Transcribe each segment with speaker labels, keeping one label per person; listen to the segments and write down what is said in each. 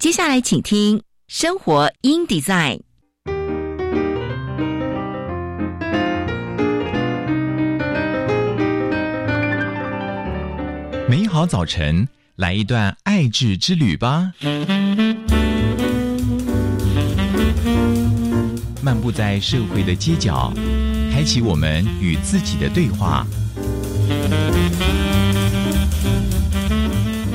Speaker 1: 接下来，请听《生活 in Design》。
Speaker 2: 美好早晨，来一段爱智之旅吧！漫步在社会的街角，开启我们与自己的对话。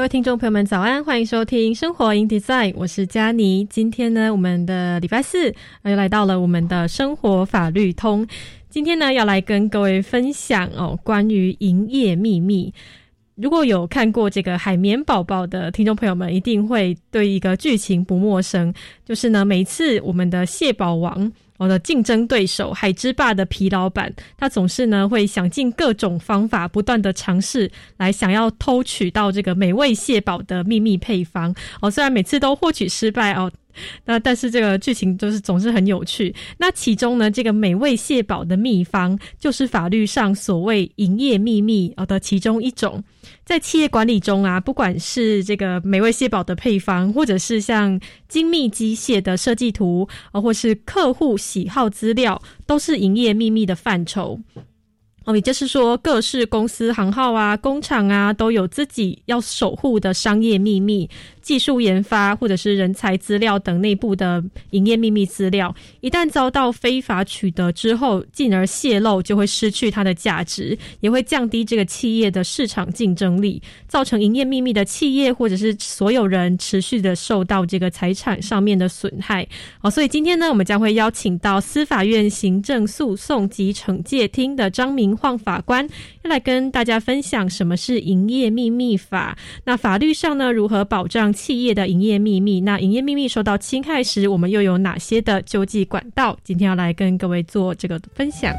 Speaker 3: 各位听众朋友们，早安！欢迎收听《生活 in Design》，我是佳妮。今天呢，我们的礼拜四又来到了我们的生活法律通。今天呢，要来跟各位分享哦，关于营业秘密。如果有看过这个《海绵宝宝》的听众朋友们，一定会对一个剧情不陌生，就是呢，每次我们的蟹堡王。我的竞争对手海之霸的皮老板，他总是呢会想尽各种方法，不断的尝试来想要偷取到这个美味蟹堡的秘密配方。哦，虽然每次都获取失败哦。那但是这个剧情就是总是很有趣。那其中呢，这个美味蟹堡的秘方就是法律上所谓营业秘密的其中一种。在企业管理中啊，不管是这个美味蟹堡的配方，或者是像精密机械的设计图，啊，或是客户喜好资料，都是营业秘密的范畴。哦，也就是说，各式公司行号啊、工厂啊，都有自己要守护的商业秘密。技术研发或者是人才资料等内部的营业秘密资料，一旦遭到非法取得之后，进而泄露，就会失去它的价值，也会降低这个企业的市场竞争力，造成营业秘密的企业或者是所有人持续的受到这个财产上面的损害。好，所以今天呢，我们将会邀请到司法院行政诉讼及惩戒厅的张明晃法官，要来跟大家分享什么是营业秘密法。那法律上呢，如何保障？企业的营业秘密，那营业秘密受到侵害时，我们又有哪些的救济管道？今天要来跟各位做这个分享。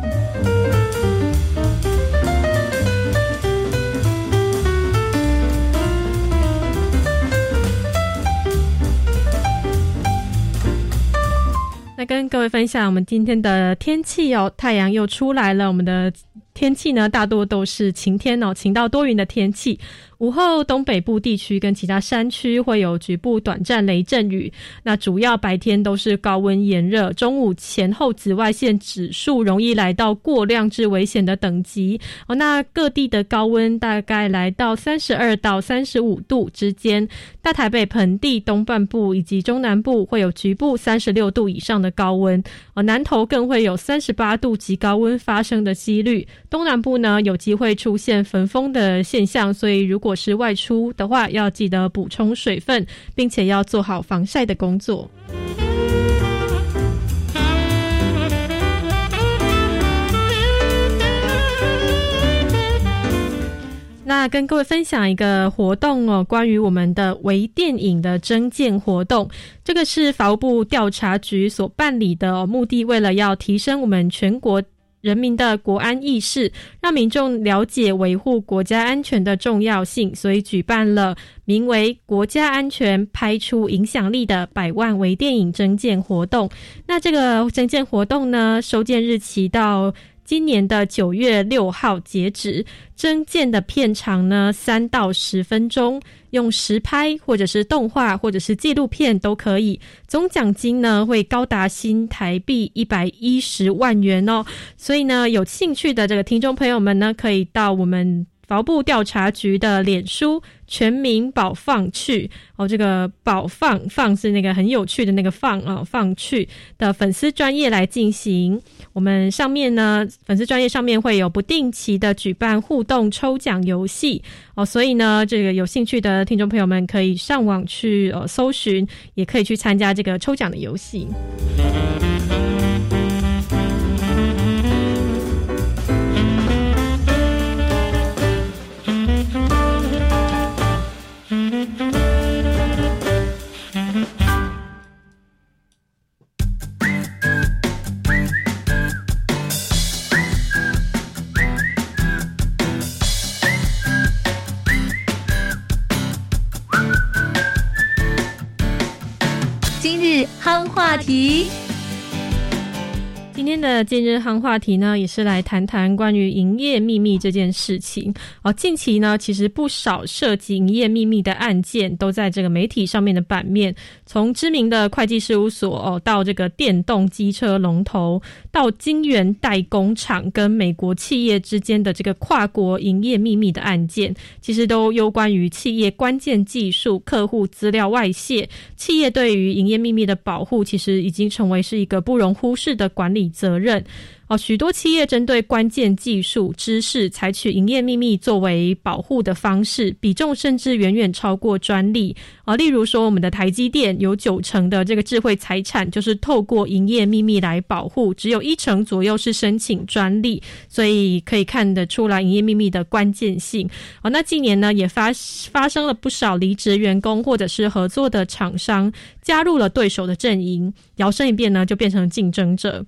Speaker 3: 那跟各位分享我们今天的天气哦，太阳又出来了，我们的天气呢大多都是晴天哦，晴到多云的天气。午后，东北部地区跟其他山区会有局部短暂雷阵雨。那主要白天都是高温炎热，中午前后紫外线指数容易来到过量至危险的等级。哦，那各地的高温大概来到三十二到三十五度之间。大台北盆地东半部以及中南部会有局部三十六度以上的高温。哦，南投更会有三十八度及高温发生的几率。东南部呢，有机会出现焚风的现象，所以如果是外出的话，要记得补充水分，并且要做好防晒的工作。那跟各位分享一个活动哦，关于我们的微电影的征件活动，这个是法务部调查局所办理的，目的为了要提升我们全国。人民的国安意识，让民众了解维护国家安全的重要性，所以举办了名为“国家安全拍出影响力”的百万微电影征件活动。那这个征件活动呢，收件日期到。今年的九月六号截止，征件的片长呢三到十分钟，用实拍或者是动画或者是纪录片都可以。总奖金呢会高达新台币一百一十万元哦，所以呢有兴趣的这个听众朋友们呢，可以到我们。劳部调查局的脸书全民保放去哦，这个保放放是那个很有趣的那个放啊放去的粉丝专业来进行。我们上面呢，粉丝专业上面会有不定期的举办互动抽奖游戏哦，所以呢，这个有兴趣的听众朋友们可以上网去呃搜寻，也可以去参加这个抽奖的游戏。
Speaker 1: 夯话题。
Speaker 3: 今天的今日夯话题呢，也是来谈谈关于营业秘密这件事情。哦，近期呢，其实不少涉及营业秘密的案件都在这个媒体上面的版面。从知名的会计事务所哦，到这个电动机车龙头，到晶圆代工厂跟美国企业之间的这个跨国营业秘密的案件，其实都攸关于企业关键技术、客户资料外泄。企业对于营业秘密的保护，其实已经成为是一个不容忽视的管理。责任哦，许多企业针对关键技术知识，采取营业秘密作为保护的方式，比重甚至远远超过专利啊。例如说，我们的台积电有九成的这个智慧财产，就是透过营业秘密来保护，只有一成左右是申请专利，所以可以看得出来营业秘密的关键性啊。那近年呢，也发发生了不少离职员工或者是合作的厂商加入了对手的阵营，摇身一变呢，就变成竞争者。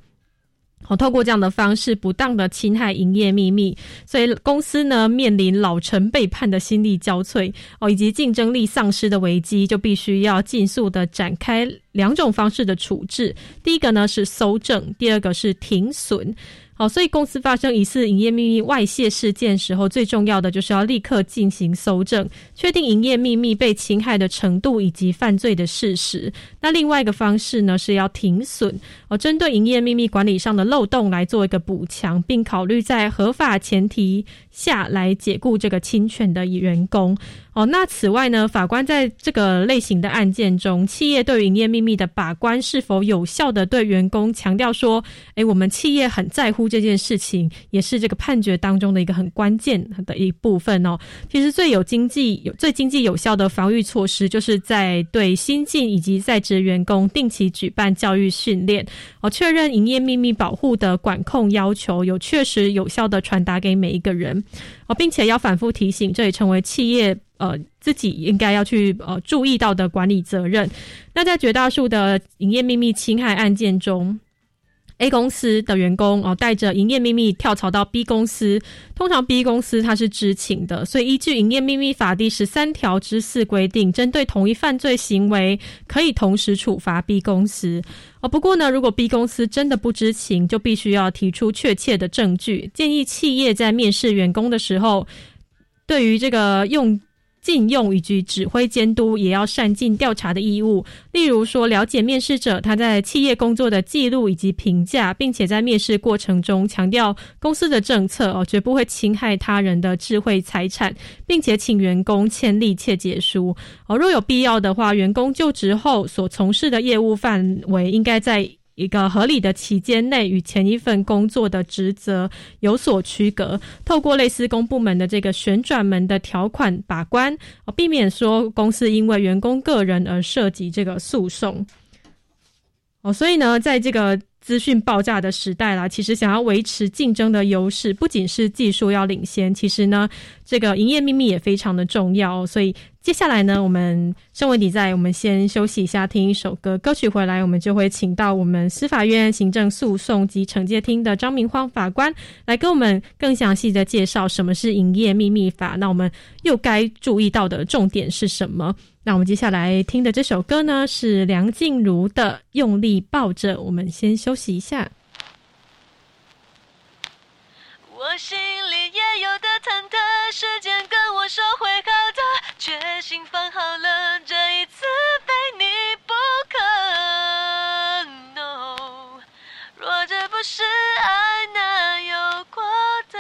Speaker 3: 好，透过这样的方式不当的侵害营业秘密，所以公司呢面临老臣背叛的心力交瘁哦，以及竞争力丧失的危机，就必须要尽速的展开两种方式的处置。第一个呢是搜证，第二个是停损。好，所以公司发生疑似营业秘密外泄事件时候，最重要的就是要立刻进行搜证，确定营业秘密被侵害的程度以及犯罪的事实。那另外一个方式呢，是要停损，哦，针对营业秘密管理上的漏洞来做一个补强，并考虑在合法前提下来解雇这个侵权的员工。哦，那此外呢，法官在这个类型的案件中，企业对营业秘密的把关是否有效的对员工强调说，诶，我们企业很在乎这件事情，也是这个判决当中的一个很关键的一部分哦。其实最有经济有最经济有效的防御措施，就是在对新进以及在职员工定期举办教育训练，哦，确认营业秘密保护的管控要求有确实有效的传达给每一个人，哦，并且要反复提醒，这也成为企业。呃，自己应该要去呃注意到的管理责任。那在绝大数的营业秘密侵害案件中，A 公司的员工哦带着营业秘密跳槽到 B 公司，通常 B 公司他是知情的，所以依据《营业秘密法》第十三条之四规定，针对同一犯罪行为，可以同时处罚 B 公司。哦，不过呢，如果 B 公司真的不知情，就必须要提出确切的证据。建议企业在面试员工的时候，对于这个用。禁用以及指挥监督，也要善尽调查的义务。例如说，了解面试者他在企业工作的记录以及评价，并且在面试过程中强调公司的政策哦，绝不会侵害他人的智慧财产，并且请员工签立切结书哦。若有必要的话，员工就职后所从事的业务范围应该在。一个合理的期间内与前一份工作的职责有所区隔，透过类似公部门的这个旋转门的条款把关，避免说公司因为员工个人而涉及这个诉讼。哦，所以呢，在这个资讯爆炸的时代啦，其实想要维持竞争的优势，不仅是技术要领先，其实呢，这个营业秘密也非常的重要。所以。接下来呢，我们身为底在，我们先休息一下，听一首歌。歌曲回来，我们就会请到我们司法院行政诉讼及惩戒厅的张明芳法官来跟我们更详细的介绍什么是营业秘密法。那我们又该注意到的重点是什么？那我们接下来听的这首歌呢，是梁静茹的《用力抱着》。我们先休息一下。
Speaker 4: 我心里也有的忐忑，时间跟我说会好的，决心放好了，这一次非你不可。No，若这不是爱，那有过的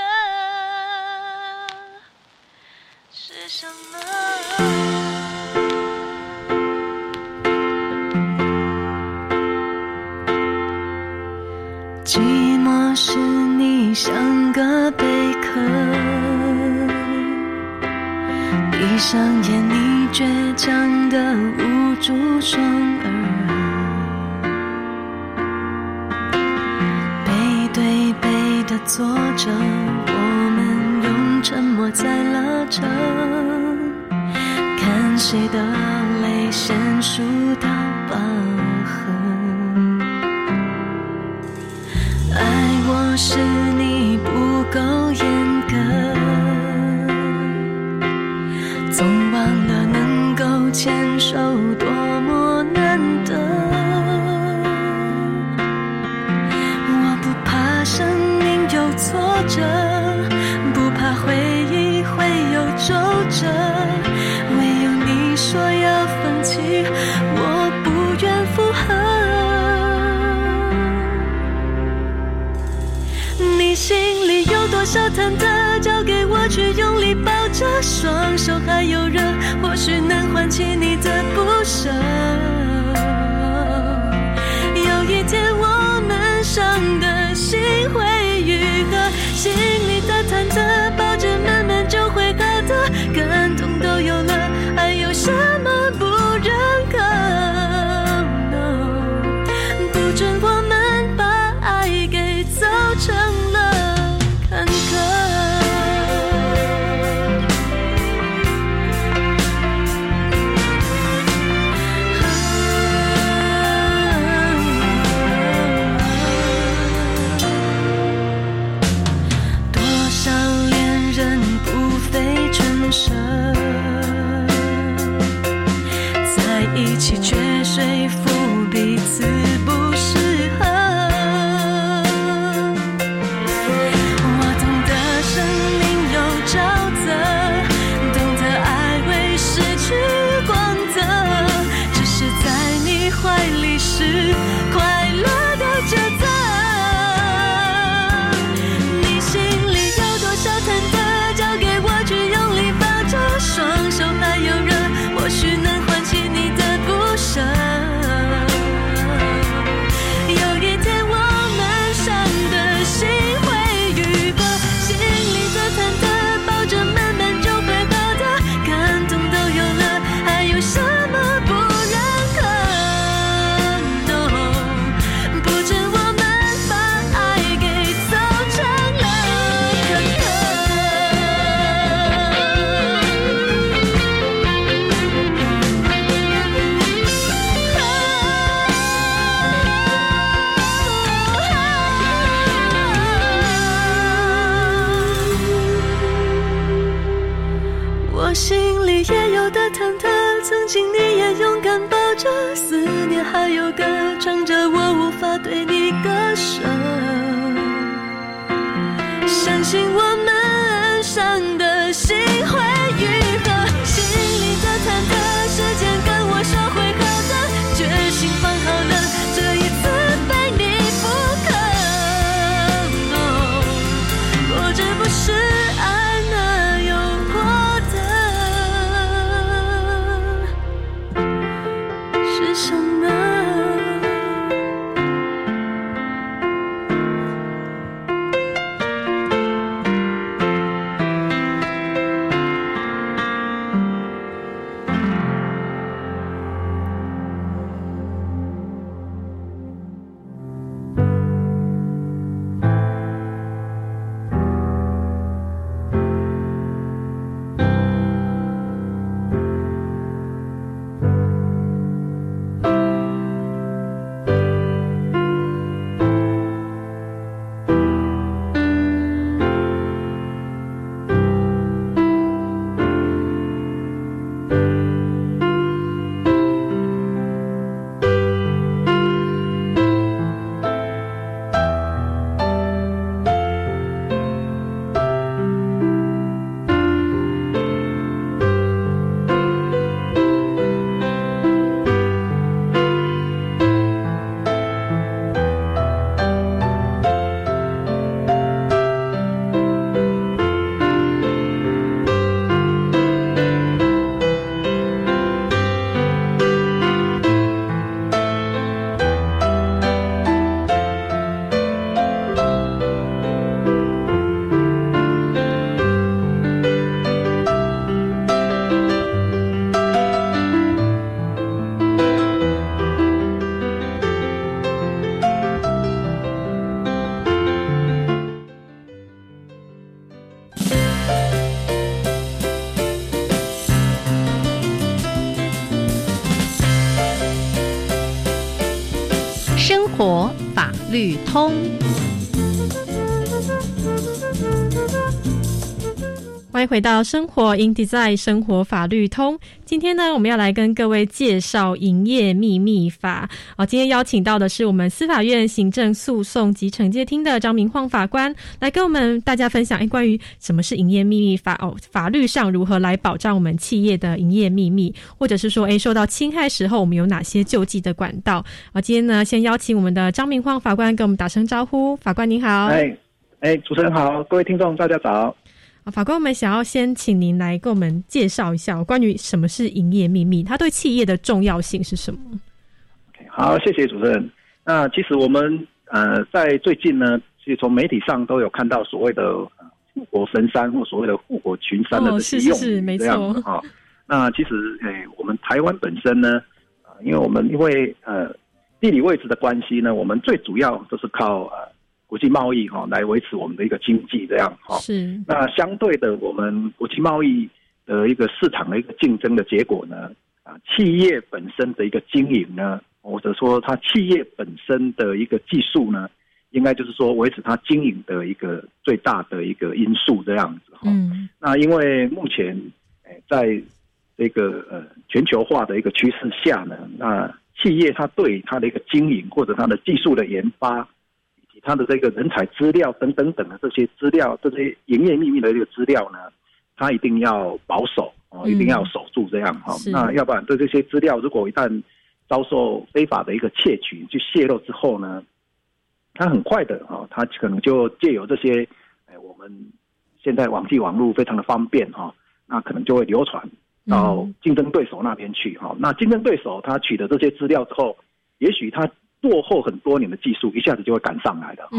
Speaker 4: 是什么？寂寞是你像个贝壳，闭上眼，你倔强的捂住双耳，背对背的坐着，我们用沉默在拉扯，看谁的泪先输到吧。是你不够严格总忘了能够牵手多么难得我不怕生命有挫折。多少忐忑，交给我去用力抱着，双手还有热，或许能唤起你的不舍。有一天我们伤的心会愈合，
Speaker 1: 绿通。
Speaker 3: 迎回到生活 in design 生活法律通。今天呢，我们要来跟各位介绍营业秘密法。哦，今天邀请到的是我们司法院行政诉讼及惩戒厅的张明晃法官，来跟我们大家分享哎，关于什么是营业秘密法哦，法律上如何来保障我们企业的营业秘密，或者是说哎，受到侵害时候我们有哪些救济的管道？啊，今天呢，先邀请我们的张明晃法官跟我们打声招呼。法官您好。
Speaker 5: 哎哎，主持人好，各位听众大家早。
Speaker 3: 啊，法官，我们想要先请您来给我们介绍一下关于什么是营业秘密，它对企业的重要性是什么
Speaker 5: ？OK，好，谢谢主持人。那其实我们呃，在最近呢，其实从媒体上都有看到所谓的护国神山或所谓的护国群山的这些用
Speaker 3: 语这样
Speaker 5: 子啊。那其实，诶，我们台湾本身呢，啊，因为我们因为呃地理位置的关系呢，我们最主要都是靠呃。国际贸易哈来维持我们的一个经济这样哈，
Speaker 3: 是
Speaker 5: 那相对的，我们国际贸易的一个市场的一个竞争的结果呢，啊，企业本身的一个经营呢，或者说它企业本身的一个技术呢，应该就是说维持它经营的一个最大的一个因素这样子哈。
Speaker 3: 嗯，
Speaker 5: 那因为目前诶，在这个呃全球化的一个趋势下呢，那企业它对它的一个经营或者它的技术的研发。他的这个人才资料等等等的这些资料，这些营业秘密的这个资料呢，他一定要保守哦，一定要守住这样哈。那要不然对这些资料，如果一旦遭受非法的一个窃取、去泄露之后呢，他很快的哈，他可能就借由这些，哎，我们现在网际网络非常的方便哈，那可能就会流传到竞争对手那边去哈。那竞争对手他取得这些资料之后，也许他。落后很多年的技术一下子就会赶上来的哈，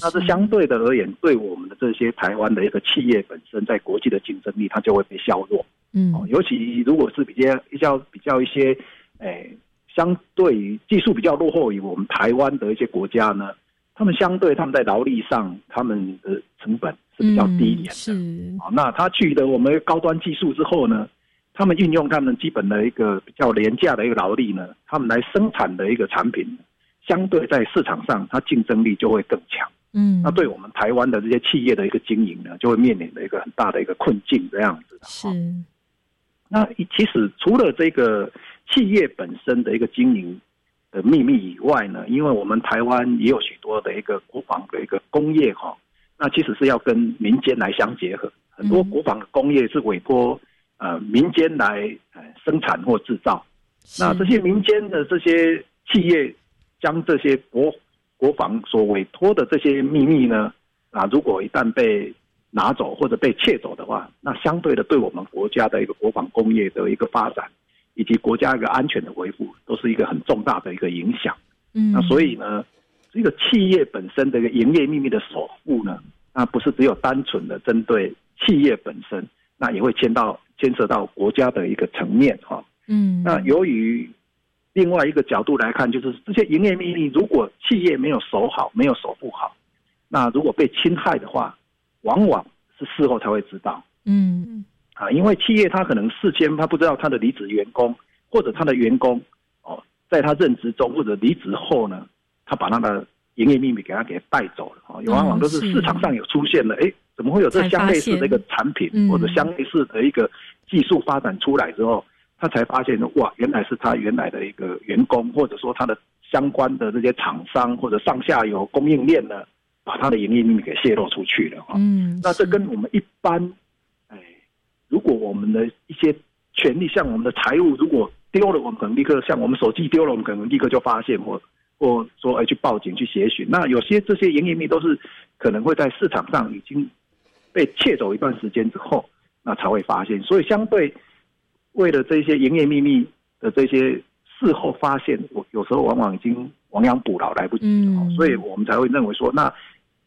Speaker 5: 那是相对的而言，对我们的这些台湾的一个企业本身在国际的竞争力，它就会被削弱。
Speaker 3: 嗯，
Speaker 5: 尤其如果是比较比较比较一些，诶，相对于技术比较落后于我们台湾的一些国家呢，他们相对他们在劳力上，他们的成本是比较低一点的。
Speaker 3: 是
Speaker 5: 啊，那他取得我们高端技术之后呢，他们运用他们基本的一个比较廉价的一个劳力呢，他们来生产的一个产品。相对在市场上，它竞争力就会更强。
Speaker 3: 嗯，
Speaker 5: 那对我们台湾的这些企业的一个经营呢，就会面临的一个很大的一个困境这样子的。
Speaker 3: 是。
Speaker 5: 那其实除了这个企业本身的一个经营的秘密以外呢，因为我们台湾也有许多的一个国防的一个工业哈，那其实是要跟民间来相结合。很多国防的工业是委托呃民间来呃生产或制造。那这些民间的这些企业。将这些国国防所委托的这些秘密呢，啊，如果一旦被拿走或者被窃走的话，那相对的对我们国家的一个国防工业的一个发展，以及国家一个安全的维护，都是一个很重大的一个影响。
Speaker 3: 嗯，
Speaker 5: 那所以呢，这个企业本身的一个营业秘密的守护呢，那不是只有单纯的针对企业本身，那也会牵到牵涉到国家的一个层面哈。
Speaker 3: 嗯，
Speaker 5: 那由于。另外一个角度来看，就是这些营业秘密，如果企业没有守好，没有守护好，那如果被侵害的话，往往是事后才会知道。
Speaker 3: 嗯，
Speaker 5: 啊，因为企业他可能事先他不知道他的离职员工，或者他的员工哦，在他任职中或者离职后呢，他把他的营业秘密给他给带走了。哦，往往都是市场上有出现了，哎，怎么会有这相类似的一个产品，或者相类似的一个技术发展出来之后？他才发现哇，原来是他原来的一个员工，或者说他的相关的这些厂商或者上下游供应链呢，把他的营业秘密给泄露出去了哈。
Speaker 3: 嗯，
Speaker 5: 那这跟我们一般，哎，如果我们的一些权利，像我们的财务，如果丢了，我们可能立刻像我们手机丢了，我们可能立刻就发现，或或说哎去报警去协寻。那有些这些营业秘密都是可能会在市场上已经被窃走一段时间之后，那才会发现。所以相对。为了这些营业秘密的这些事后发现，我有时候往往已经亡羊补牢来不及了，所以我们才会认为说，那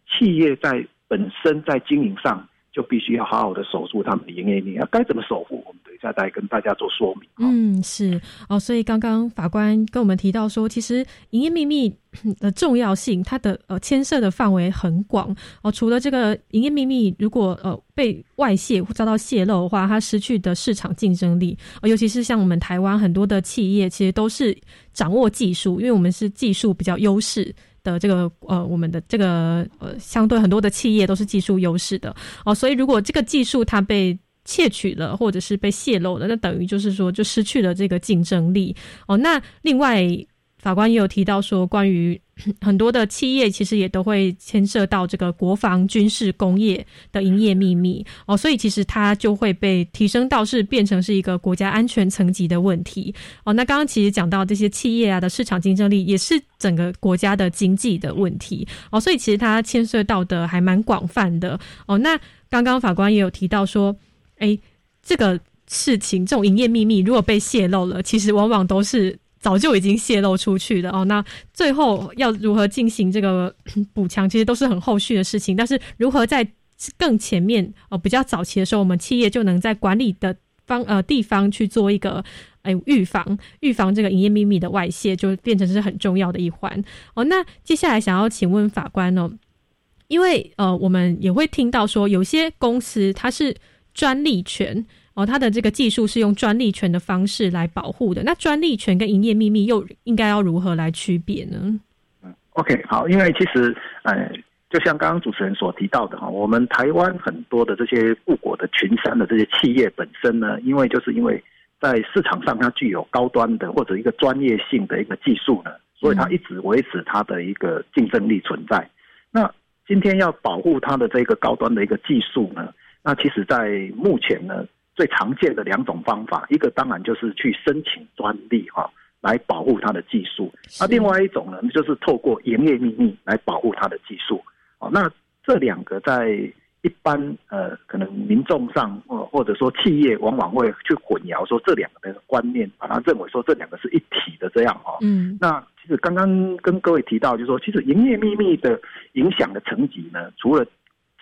Speaker 5: 企业在本身在经营上就必须要好好的守住他们的营业秘密，该怎么守护？我们等一下再跟大家做说明。
Speaker 3: 嗯，是哦，所以刚刚法官跟我们提到说，其实营业秘密。的重要性，它的呃牵涉的范围很广哦。除了这个营业秘密，如果呃被外泄或遭到泄露的话，它失去的市场竞争力，尤其是像我们台湾很多的企业，其实都是掌握技术，因为我们是技术比较优势的这个呃，我们的这个呃相对很多的企业都是技术优势的哦。所以如果这个技术它被窃取了，或者是被泄露了，那等于就是说就失去了这个竞争力哦。那另外。法官也有提到说，关于 很多的企业其实也都会牵涉到这个国防、军事、工业的营业秘密哦，所以其实它就会被提升到是变成是一个国家安全层级的问题哦。那刚刚其实讲到这些企业啊的市场竞争力，也是整个国家的经济的问题哦，所以其实它牵涉到的还蛮广泛的哦。那刚刚法官也有提到说，哎，这个事情这种营业秘密如果被泄露了，其实往往都是。早就已经泄露出去的哦，那最后要如何进行这个 补强，其实都是很后续的事情。但是如何在更前面哦，比较早期的时候，我们企业就能在管理的方呃地方去做一个哎预防预防这个营业秘密的外泄，就变成是很重要的一环哦。那接下来想要请问法官哦，因为呃我们也会听到说，有些公司它是专利权。哦，它的这个技术是用专利权的方式来保护的。那专利权跟营业秘密又应该要如何来区别呢？
Speaker 5: 嗯，OK，好，因为其实，呃，就像刚刚主持人所提到的哈，我们台湾很多的这些富国的群山的这些企业本身呢，因为就是因为在市场上它具有高端的或者一个专业性的一个技术呢，所以它一直维持它的一个竞争力存在。那今天要保护它的这个高端的一个技术呢，那其实在目前呢。最常见的两种方法，一个当然就是去申请专利哈，来保护它的技术；那另外一种呢，就是透过营业秘密来保护它的技术。哦，那这两个在一般呃，可能民众上或或者说企业，往往会去混淆说这两个的观念，把它认为说这两个是一体的这样哈。嗯。那其实刚刚跟各位提到，就是说其实营业秘密的影响的层级呢，除了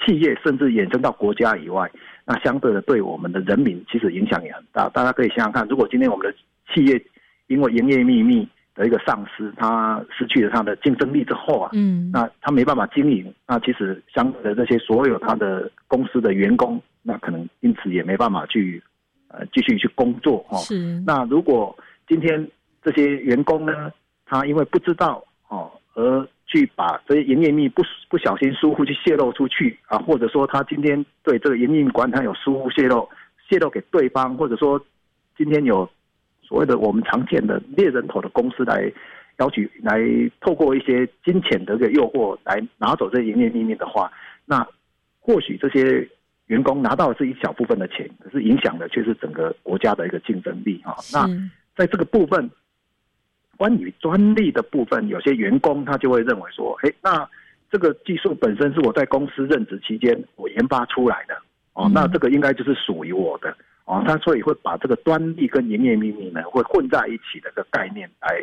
Speaker 5: 企业，甚至延伸到国家以外。那相对的，对我们的人民其实影响也很大。大家可以想想看，如果今天我们的企业因为营业秘密的一个丧失，它失去了它的竞争力之后啊，嗯，那它没办法经营，那其实相对的这些所有它的公司的员工，那可能因此也没办法去呃继续去工作哈。
Speaker 3: 是。
Speaker 5: 那如果今天这些员工呢，他因为不知道哦而去把这些营业秘不不小心疏忽去泄露出去啊，或者说他今天对这个营业秘管他有疏忽泄露，泄露给对方，或者说今天有所谓的我们常见的猎人头的公司来要求来透过一些金钱的一个诱惑来拿走这营业秘密的话，那或许这些员工拿到的是一小部分的钱，可是影响的却是整个国家的一个竞争力啊。那在这个部分。关于专利的部分，有些员工他就会认为说：“哎，那这个技术本身是我在公司任职期间我研发出来的哦，那这个应该就是属于我的哦。”他所以会把这个专利跟营业秘密呢会混在一起的个概念来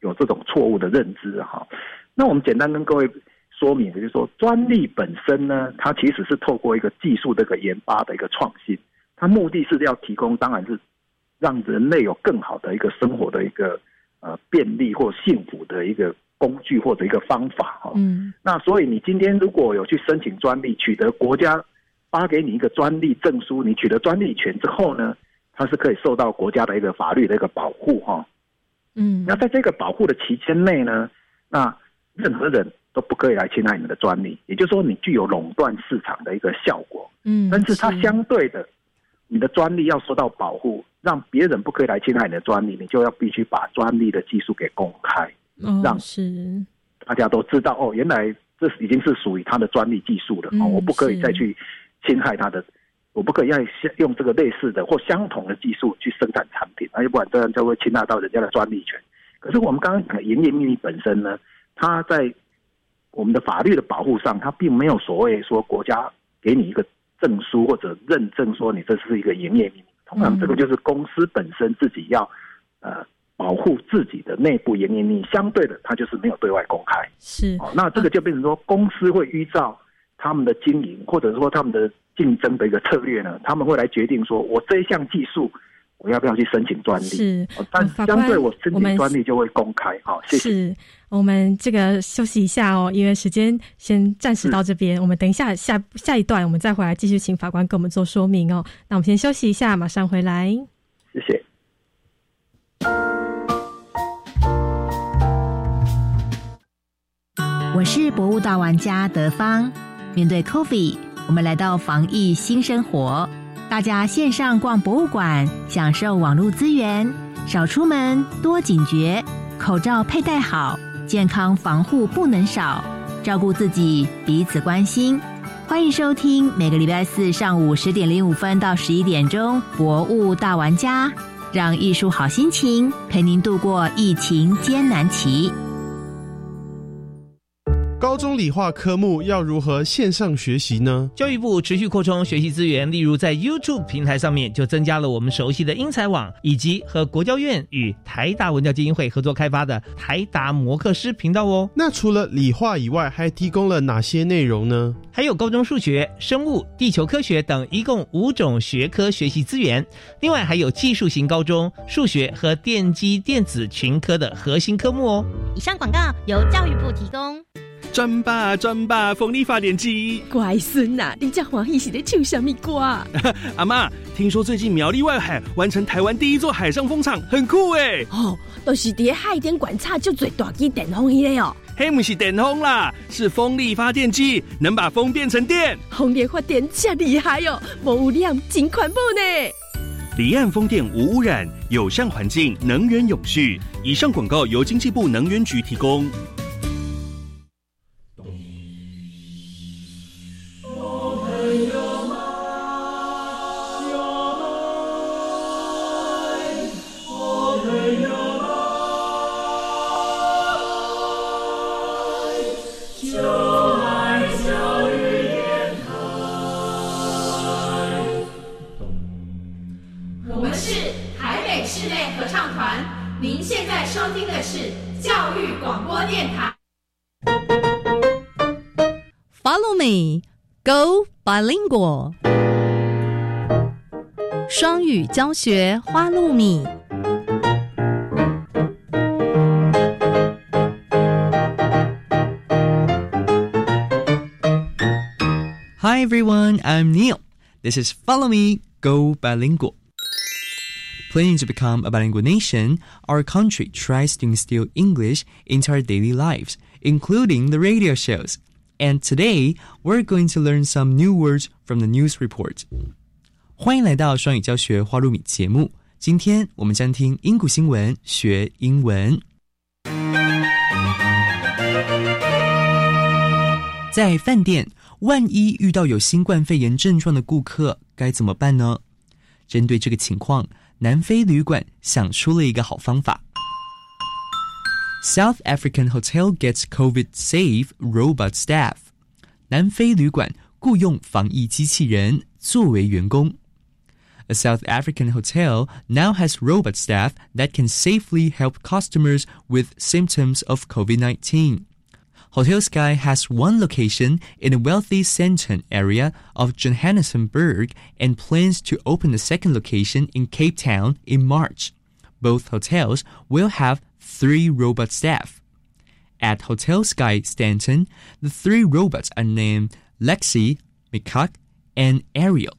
Speaker 5: 有这种错误的认知哈。那我们简单跟各位说明，就是说专利本身呢，它其实是透过一个技术的一个研发的一个创新，它目的是要提供，当然是让人类有更好的一个生活的一个。呃，便利或幸福的一个工具或者一个方法哈。嗯。那所以你今天如果有去申请专利，取得国家发给你一个专利证书，你取得专利权之后呢，它是可以受到国家的一个法律的一个保护哈。嗯。那在这个保护的期间内呢，那任何人都不可以来侵害你的专利，也就是说你具有垄断市场的一个效果。嗯。但是它相对的，你的专利要受到保护。让别人不可以来侵害你的专利，你就要必须把专利的技术给公开，让
Speaker 3: 是
Speaker 5: 大家都知道哦，原来这已经是属于他的专利技术了哦，我不可以再去侵害他的，我不可以再用这个类似的或相同的技术去生产产品，要不然这样就会侵害到人家的专利权。可是我们刚刚讲的营业秘密本身呢，它在我们的法律的保护上，它并没有所谓说国家给你一个证书或者认证说你这是一个营业秘密。通常这个就是公司本身自己要，呃，保护自己的内部营业秘密，相对的，它就是没有对外公开。
Speaker 3: 是，
Speaker 5: 哦，那这个就变成说，公司会依照他们的经营或者说他们的竞争的一个策略呢，他们会来决定说，我这一项技术。我要不要去申请专利？
Speaker 3: 是，
Speaker 5: 但相对我申请专利就会公开。好，谢谢。
Speaker 3: 是我们这个休息一下哦，因为时间先暂时到这边。我们等一下下下一段，我们再回来继续请法官给我们做说明哦。那我们先休息一下，马上回来。
Speaker 5: 谢谢。
Speaker 6: 我是博物大玩家德芳。面对 Coffee，我们来到防疫新生活。大家线上逛博物馆，享受网络资源，少出门，多警觉，口罩佩戴好，健康防护不能少，照顾自己，彼此关心。欢迎收听每个礼拜四上午十点零五分到十一点钟《博物大玩家》，让艺术好心情陪您度过疫情艰难期。
Speaker 7: 高中理化科目要如何线上学习呢？
Speaker 8: 教育部持续扩充学习资源，例如在 YouTube 平台上面就增加了我们熟悉的英才网，以及和国教院与台达文教基金会合作开发的台达摩克师频道哦。
Speaker 7: 那除了理化以外，还提供了哪些内容呢？
Speaker 8: 还有高中数学、生物、地球科学等一共五种学科学习资源，另外还有技术型高中数学和电机电子群科的核心科目哦。
Speaker 1: 以上广告由教育部提供。
Speaker 9: 转吧转吧，风力发电机。
Speaker 10: 乖孙呐，你这欢喜是在唱什么歌？
Speaker 9: 阿妈，听说最近苗栗外海完成台湾第一座海上风场，很酷哎。
Speaker 10: 哦，都是伫海边观察就最大机电风机哦。
Speaker 9: 黑不是电风啦，是风力发电机，能把风变成电。
Speaker 10: 风力发电真厉害哦，无污染，真环保呢。
Speaker 9: 离岸风电无污染，友善环境，能源永续。以上广告由经济部能源局提供。
Speaker 11: 播电台。
Speaker 1: Follow me, go bilingual。双语教学花露米。
Speaker 12: Hi everyone, I'm Neil. This is Follow Me, Go Bilingual. Planning to become a bilingual nation, our country tries to instill English into our daily lives, including the radio shows. And today, we're going to learn some new words from the news report. 欢迎来到双语教学花露米节目。今天我们将听英古新闻学英文。在饭店，万一遇到有新冠肺炎症状的顾客，该怎么办呢？针对这个情况， 南非旅馆想出了一个好方法。South African hotel gets COVID-safe robot staff。南非旅馆雇佣防疫机器人作为员工。A South African hotel now has robot staff that can safely help customers with symptoms of COVID-19. Hotel Sky has one location in the wealthy Sandton area of Johannesburg and plans to open a second location in Cape Town in March. Both hotels will have three robot staff. At Hotel Sky Stanton, the three robots are named Lexi, Mikak, and Ariel,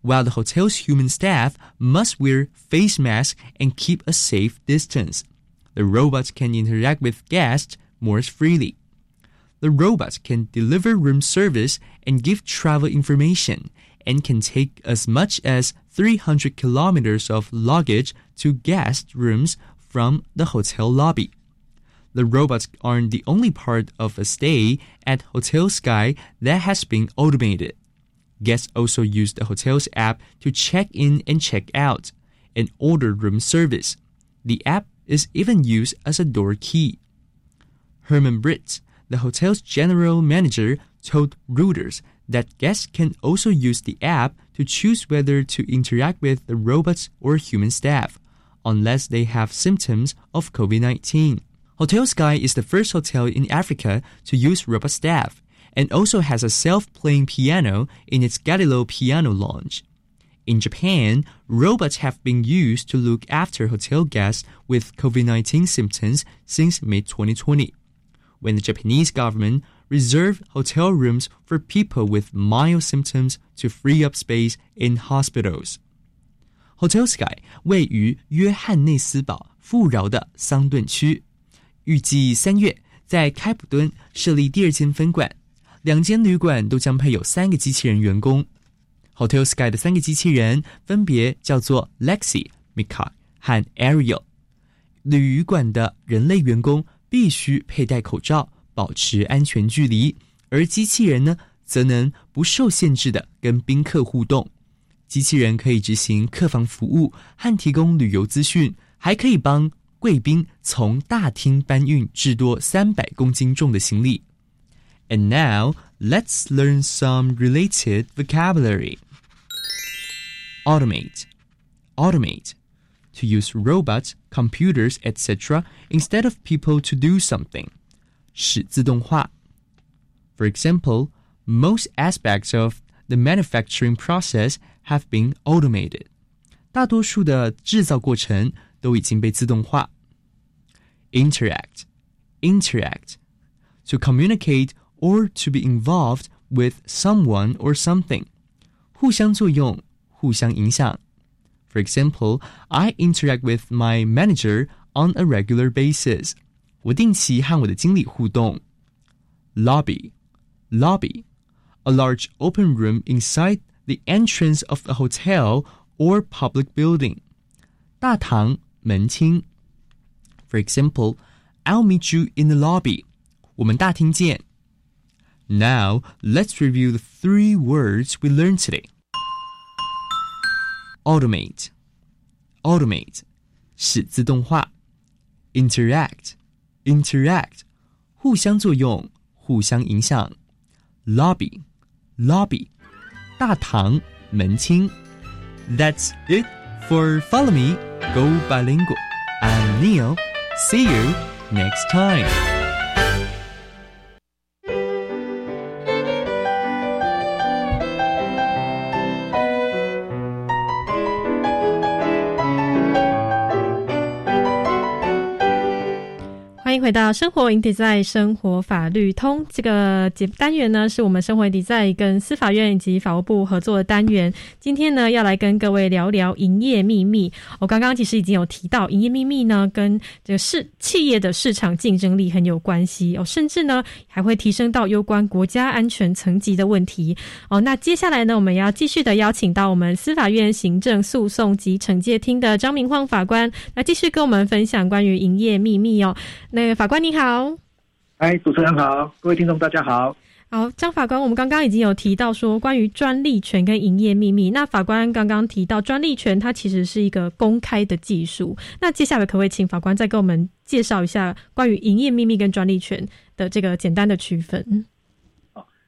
Speaker 12: while the hotel's human staff must wear face masks and keep a safe distance. The robots can interact with guests more freely. The robots can deliver room service and give travel information and can take as much as 300 kilometers of luggage to guest rooms from the hotel lobby. The robots aren't the only part of a stay at Hotel Sky that has been automated. Guests also use the hotel's app to check in and check out and order room service. The app is even used as a door key. Herman Britt, the hotel's general manager, told Reuters that guests can also use the app to choose whether to interact with the robots or human staff, unless they have symptoms of COVID 19. Hotel Sky is the first hotel in Africa to use robot staff and also has a self playing piano in its Galileo Piano Lounge. In Japan, robots have been used to look after hotel guests with COVID 19 symptoms since mid 2020 when the Japanese government reserved hotel rooms for people with mild symptoms to free up space in hospitals. Hotel Sky 位于约翰内斯堡富饶的桑顿区，预计三月在开普敦设立第二间分馆，两间旅馆都将配有三个机器人员工。Hotel Sky 的三个机器人分别叫做 Lexi、Mika 和 Ariel。 旅馆的人类员工 必须佩戴口罩，保持安全距离，而机器人呢，则能不受限制的跟宾客互动。机器人可以执行客房服务和提供旅游资讯，还可以帮贵宾从大厅搬运至多三百公斤重的行李。And now let's learn some related vocabulary. Automate, automate. To use robots, computers, etc. instead of people to do something. 使自动化. For example, most aspects of the manufacturing process have been automated. 大多数的制造过程都已经被自动化。Interact, interact. To communicate or to be involved with someone or something. 互相作用，互相影响。 For example, I interact with my manager on a regular basis. 我定期和我的经理互动。Lobby, lobby. A large open room inside the entrance of a hotel or public building. 大堂门厅。For example, I'll meet you in the lobby. 我们大厅见。Now, let's review the three words we learned today. Automate, automate, 使自动化。Interact, interact, 互相作用，互相影响。Lobby, lobby, 大堂门厅。That's it for Follow Me, Go Bilingual. I'm Neil. See you next time.
Speaker 3: 到生活 in design 生活法律通这个节单元呢，是我们生活 in design 跟司法院以及法务部合作的单元。今天呢，要来跟各位聊聊营业秘密。我刚刚其实已经有提到，营业秘密呢，跟这个市企业的市场竞争力很有关系哦，甚至呢，还会提升到有关国家安全层级的问题哦。那接下来呢，我们要继续的邀请到我们司法院行政诉讼及惩戒厅的张明晃法官，来继续跟我们分享关于营业秘密哦。那个法官你好，
Speaker 5: 哎，主持人好，各位听众大家好。
Speaker 3: 好，张法官，我们刚刚已经有提到说关于专利权跟营业秘密。那法官刚刚提到专利权，它其实是一个公开的技术。那接下来可不可以请法官再给我们介绍一下关于营业秘密跟专利权的这个简单的区分？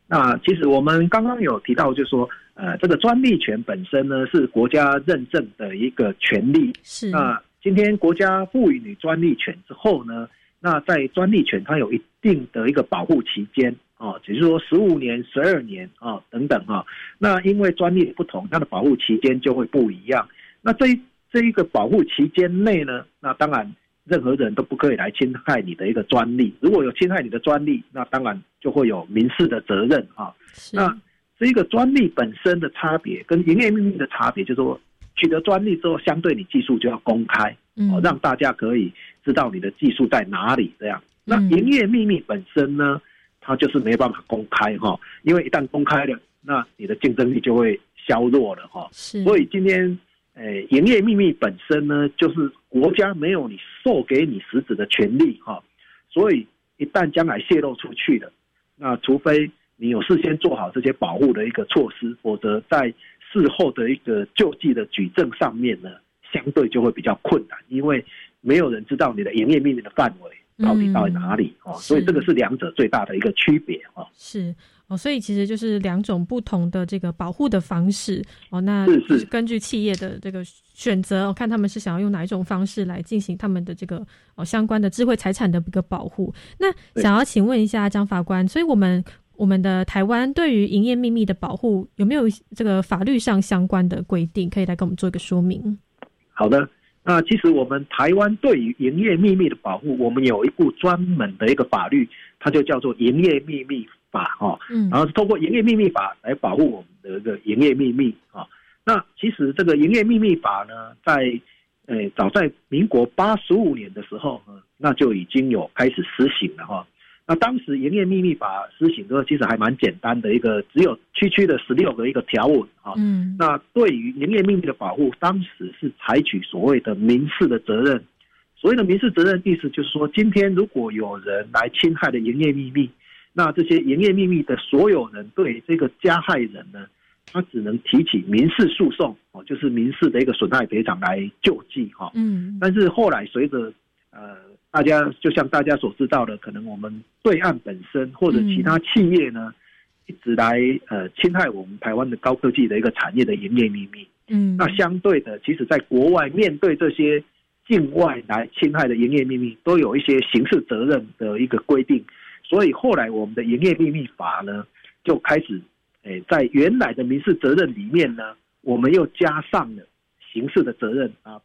Speaker 5: 那其实我们刚刚有提到，就是说，呃，这个专利权本身呢是国家认证的一个权利。
Speaker 3: 是。
Speaker 5: 那今天国家赋予你专利权之后呢？那在专利权，它有一定的一个保护期间啊，只是说十五年、十二年啊等等啊。那因为专利不同，它的保护期间就会不一样。那这这一个保护期间内呢，那当然任何人都不可以来侵害你的一个专利。如果有侵害你的专利，那当然就会有民事的责任啊。那这一个专利本身的差别跟营业秘密的差别，就是说取得专利之后，相对你技术就要公开，哦，让大家可以。知道你的技术在哪里？这样，那营业秘密本身呢，它就是没办法公开哈，因为一旦公开了，那你的竞争力就会削弱了哈。
Speaker 3: 是，
Speaker 5: 所以今天，诶，营业秘密本身呢，就是国家没有你授给你实质的权利哈，所以一旦将来泄露出去了，那除非你有事先做好这些保护的一个措施，否则在事后的一个救济的举证上面呢，相对就会比较困难，因为。没有人知道你的营业秘密的范围到底到哪里哦，所以这个是两者最大的一个区别哦。
Speaker 3: 是哦，所以其实就是两种不同的这个保护的方式哦。那
Speaker 5: 是
Speaker 3: 根据企业的这个选择，看他们是想要用哪一种方式来进行他们的这个哦相关的智慧财产的一个保护。那想要请问一下张法官，所以我们我们的台湾对于营业秘密的保护有没有这个法律上相关的规定，可以来跟我们做一个说明？
Speaker 5: 好的。那其实我们台湾对于营业秘密的保护，我们有一部专门的一个法律，它就叫做《营业秘密法》哈。嗯。然后是通过《营业秘密法》来保护我们的一个营业秘密啊。那其实这个《营业秘密法》呢，在呃早在民国八十五年的时候呢，那就已经有开始施行了哈。那当时营业秘密法施行之后，其实还蛮简单的一个，只有区区的十六个一个条文啊。
Speaker 3: 嗯。
Speaker 5: 那对于营业秘密的保护，当时是采取所谓的民事的责任，所谓的民事责任，意思就是说，今天如果有人来侵害了营业秘密，那这些营业秘密的所有人对这个加害人呢，他只能提起民事诉讼哦，就是民事的一个损害赔偿来救济哈。
Speaker 3: 嗯，
Speaker 5: 但是后来随着呃，大家就像大家所知道的，可能我们对岸本身或者其他企业呢，一直来呃侵害我们台湾的高科技的一个产业的营业秘密。
Speaker 3: 嗯，
Speaker 5: 那相对的，其实在国外面对这些境外来侵害的营业秘密，都有一些刑事责任的一个规定。所以后来我们的营业秘密法呢，就开始，诶，在原来的民事责任里面呢，我们又加上了刑事的责任啊。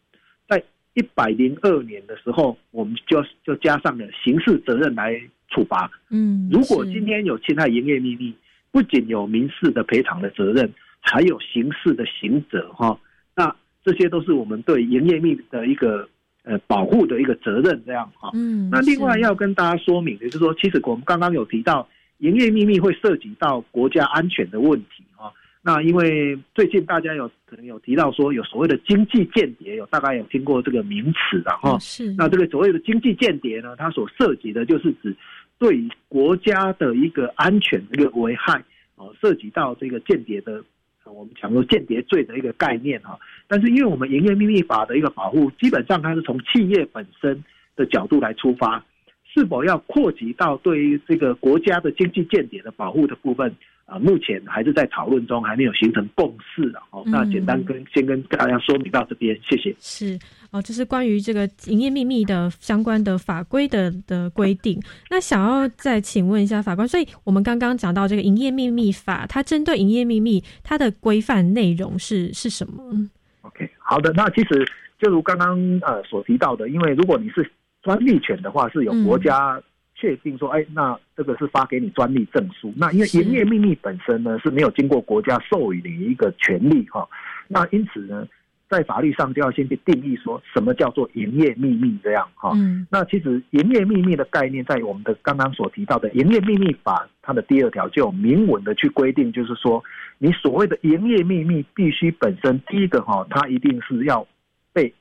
Speaker 5: 在一百零二年的时候，我们就就加上了刑事责任来处罚。
Speaker 3: 嗯，
Speaker 5: 如果今天有侵害营业秘密，不仅有民事的赔偿的责任，还有刑事的刑责哈。那这些都是我们对营业秘密的一个呃保护的一个责任，这样哈。
Speaker 3: 嗯，
Speaker 5: 那另外要跟大家说明的就是说，其实我们刚刚有提到营业秘密会涉及到国家安全的问题哈。那因为最近大家有可能有提到说有所谓的经济间谍，有大概有听过这个名词的哈。
Speaker 3: 是。
Speaker 5: 那这个所谓的经济间谍呢，它所涉及的就是指对于国家的一个安全的一个危害哦，涉及到这个间谍的。我们讲说间谍罪的一个概念哈，但是因为我们营业秘密法的一个保护，基本上它是从企业本身的角度来出发，是否要扩及到对于这个国家的经济间谍的保护的部分啊，目前还是在讨论中，还没有形成共识的哦。那简单跟先跟大家说明到这边，谢谢。
Speaker 3: 是哦，这是关于这个营业秘密的相关的法规的的规定。那想要再请问一下法官，所以我们刚刚讲到这个营业秘密法，它针对营业秘密它的规范内容是是什么
Speaker 5: ？OK，好的，那其实就如刚刚呃所提到的，因为如果你是专利权的话，是有国家。确定说，哎，那这个是发给你专利证书。那因为营业秘密本身呢是没有经过国家授予的一个权利哈。那因此呢，在法律上就要先去定义说什么叫做营业秘密这样哈。
Speaker 3: 嗯。
Speaker 5: 那其实营业秘密的概念，在我们的刚刚所提到的营业秘密法，它的第二条就有明文的去规定，就是说，你所谓的营业秘密必须本身第一个哈，它一定是要被